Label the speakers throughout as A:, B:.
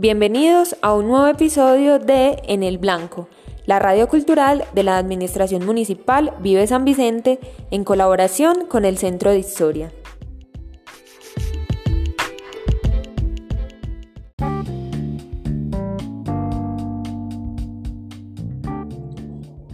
A: Bienvenidos a un nuevo episodio de En el Blanco, la radio cultural de la Administración Municipal Vive San Vicente en colaboración con el Centro de Historia.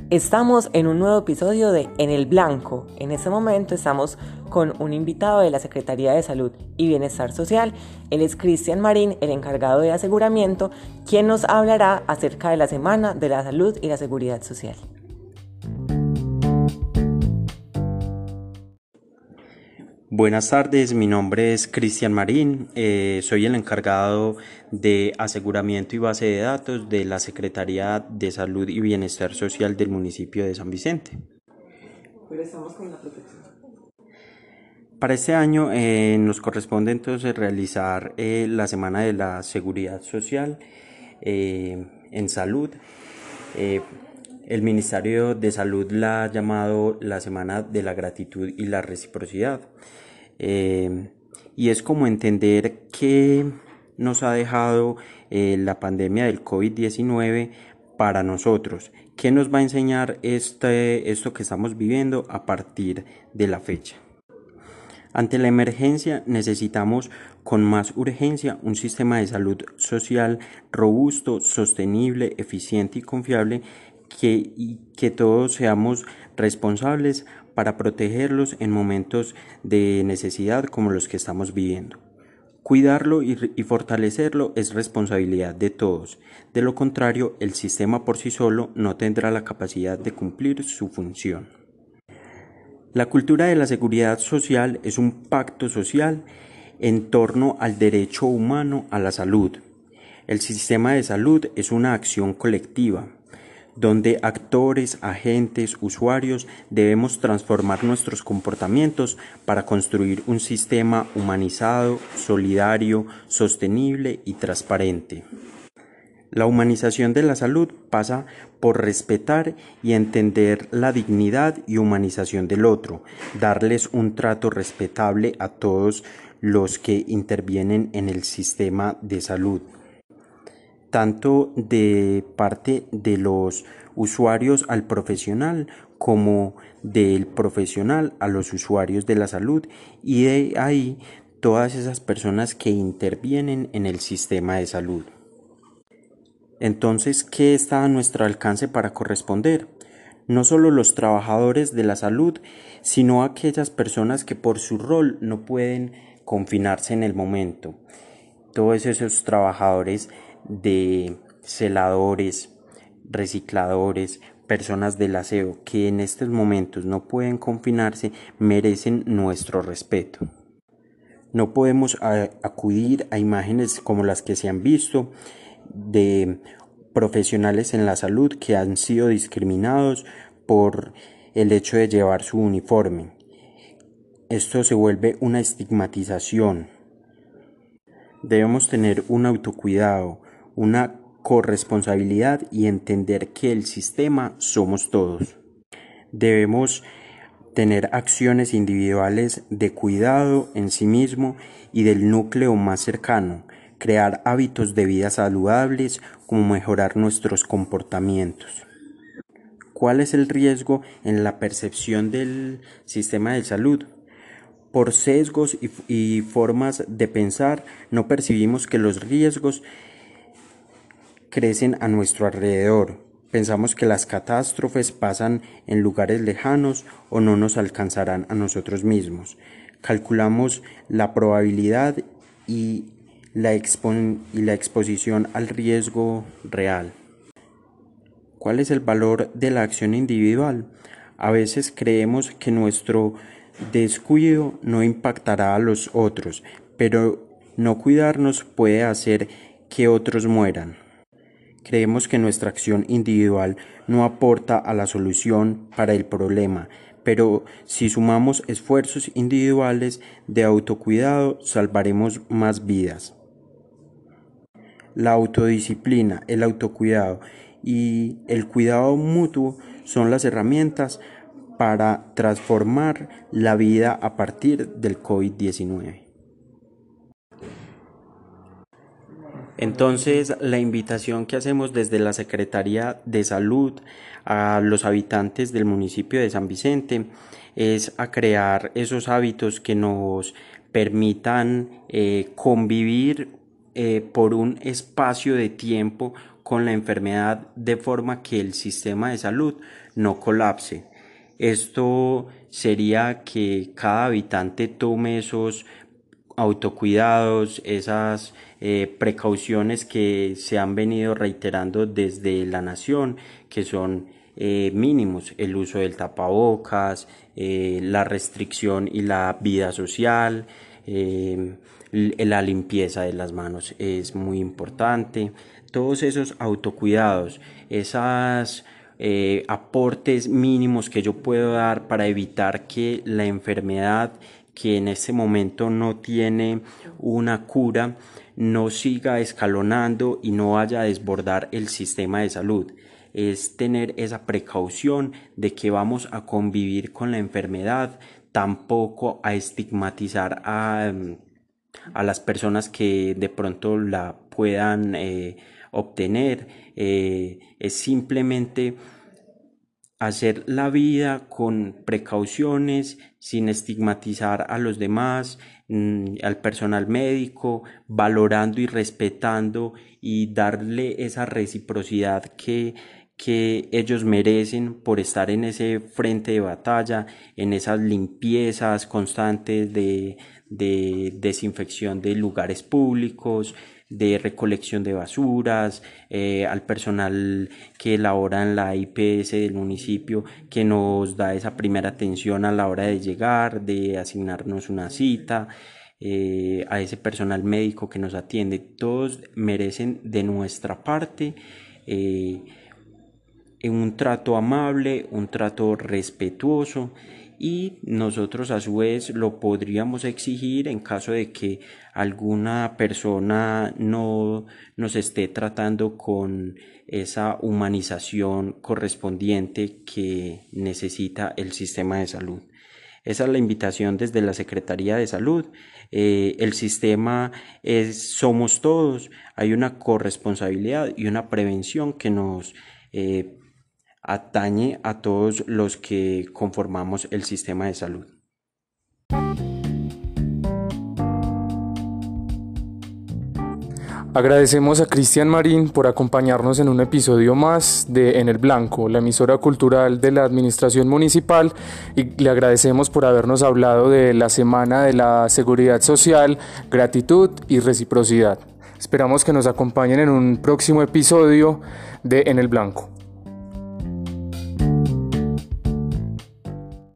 B: Estamos en un nuevo episodio de En el Blanco. En este momento estamos con un invitado de la Secretaría de Salud y Bienestar Social. Él es Cristian Marín, el encargado de aseguramiento, quien nos hablará acerca de la Semana de la Salud y la Seguridad Social.
C: Buenas tardes, mi nombre es Cristian Marín, eh, soy el encargado de aseguramiento y base de datos de la Secretaría de Salud y Bienestar Social del municipio de San Vicente. Para este año eh, nos corresponde entonces realizar eh, la Semana de la Seguridad Social en salud. el Ministerio de Salud la ha llamado la Semana de la Gratitud y la Reciprocidad. Eh, y es como entender qué nos ha dejado eh, la pandemia del COVID-19 para nosotros, qué nos va a enseñar este, esto que estamos viviendo a partir de la fecha. Ante la emergencia necesitamos con más urgencia un sistema de salud social robusto, sostenible, eficiente y confiable que, y que todos seamos responsables para protegerlos en momentos de necesidad como los que estamos viviendo. Cuidarlo y, fortalecerlo es responsabilidad de todos. De lo contrario, el sistema por sí solo no tendrá la capacidad de cumplir su función. La cultura de la seguridad social es un pacto social en torno al derecho humano a la salud. El sistema de salud es una acción colectiva, donde actores, agentes, usuarios debemos transformar nuestros comportamientos para construir un sistema humanizado, solidario, sostenible y transparente. La humanización de la salud pasa por respetar y entender la dignidad y humanización del otro, darles un trato respetable a todos los que intervienen en el sistema de salud tanto de parte de los usuarios al profesional como del profesional a los usuarios de la salud y de ahí todas esas personas que intervienen en el sistema de salud. Entonces, ¿qué está a nuestro alcance para corresponder? No solo los trabajadores de la salud, sino aquellas personas que por su rol no pueden confinarse en el momento. Todos esos trabajadores de celadores, recicladores, personas del aseo que en estos momentos no pueden confinarse merecen nuestro respeto. No podemos acudir a imágenes como las que se han visto de profesionales en la salud que han sido discriminados por el hecho de llevar su uniforme. Esto se vuelve una estigmatización. Debemos tener un autocuidado, una corresponsabilidad y entender que el sistema somos todos. Debemos tener acciones individuales de cuidado en sí mismo y del núcleo más cercano, crear hábitos de vida saludables como mejorar nuestros comportamientos. ¿Cuál es el riesgo en la percepción del sistema de salud? Por sesgos y, y formas de pensar no percibimos que los riesgos crecen a nuestro alrededor. Pensamos que las catástrofes pasan en lugares lejanos o no nos alcanzarán a nosotros mismos. Calculamos la probabilidad y la, y la exposición al riesgo real. ¿Cuál es el valor de la acción individual? A veces creemos que nuestro descuido no impactará a los otros, pero no cuidarnos puede hacer que otros mueran. Creemos que nuestra acción individual no aporta a la solución para el problema, pero si sumamos esfuerzos individuales de autocuidado, salvaremos más vidas. La autodisciplina, el autocuidado y el cuidado mutuo son las herramientas para transformar la vida a partir del COVID-19. Entonces, la invitación que hacemos desde la Secretaría de Salud a los habitantes del municipio de San Vicente es a crear esos hábitos que nos permitan eh, convivir eh, por un espacio de tiempo con la enfermedad de forma que el sistema de salud no colapse. Esto sería que cada habitante tome esos autocuidados, esas eh, precauciones que se han venido reiterando desde la nación, que son eh, mínimos, el uso del tapabocas, la restricción y la vida social, la limpieza de las manos es muy importante, todos esos autocuidados, esos aportes mínimos que yo puedo dar para evitar que la enfermedad que en este momento no tiene una cura, no siga escalonando y no vaya a desbordar el sistema de salud. Es tener esa precaución de que vamos a convivir con la enfermedad, tampoco a estigmatizar a, las personas que de pronto la puedan eh, obtener. Eh, es simplemente hacer la vida con precauciones, sin estigmatizar a los demás, mm, al personal médico, valorando y respetando y darle esa reciprocidad que, que ellos merecen por estar en ese frente de batalla, en esas limpiezas constantes de, de desinfección de lugares públicos, de recolección de basuras, eh, al personal que labora en la IPS del municipio, que nos da esa primera atención a la hora de llegar, de asignarnos una cita, eh, a ese personal médico que nos atiende. Todos merecen de nuestra parte eh, un trato amable, un trato respetuoso y nosotros a su vez lo podríamos exigir en caso de que alguna persona no nos esté tratando con esa humanización correspondiente que necesita el sistema de salud. Esa es la invitación desde la Secretaría de Salud. Eh, el sistema somos todos. Hay una corresponsabilidad y una prevención que nos eh, atañe a todos los que conformamos el sistema de salud.
D: Agradecemos a Cristian Marín por acompañarnos en un episodio más de En el Blanco, la emisora cultural de la Administración Municipal, y le agradecemos por habernos hablado de la Semana de la Seguridad Social, Gratitud y Reciprocidad. Esperamos que nos acompañen en un próximo episodio de En el Blanco.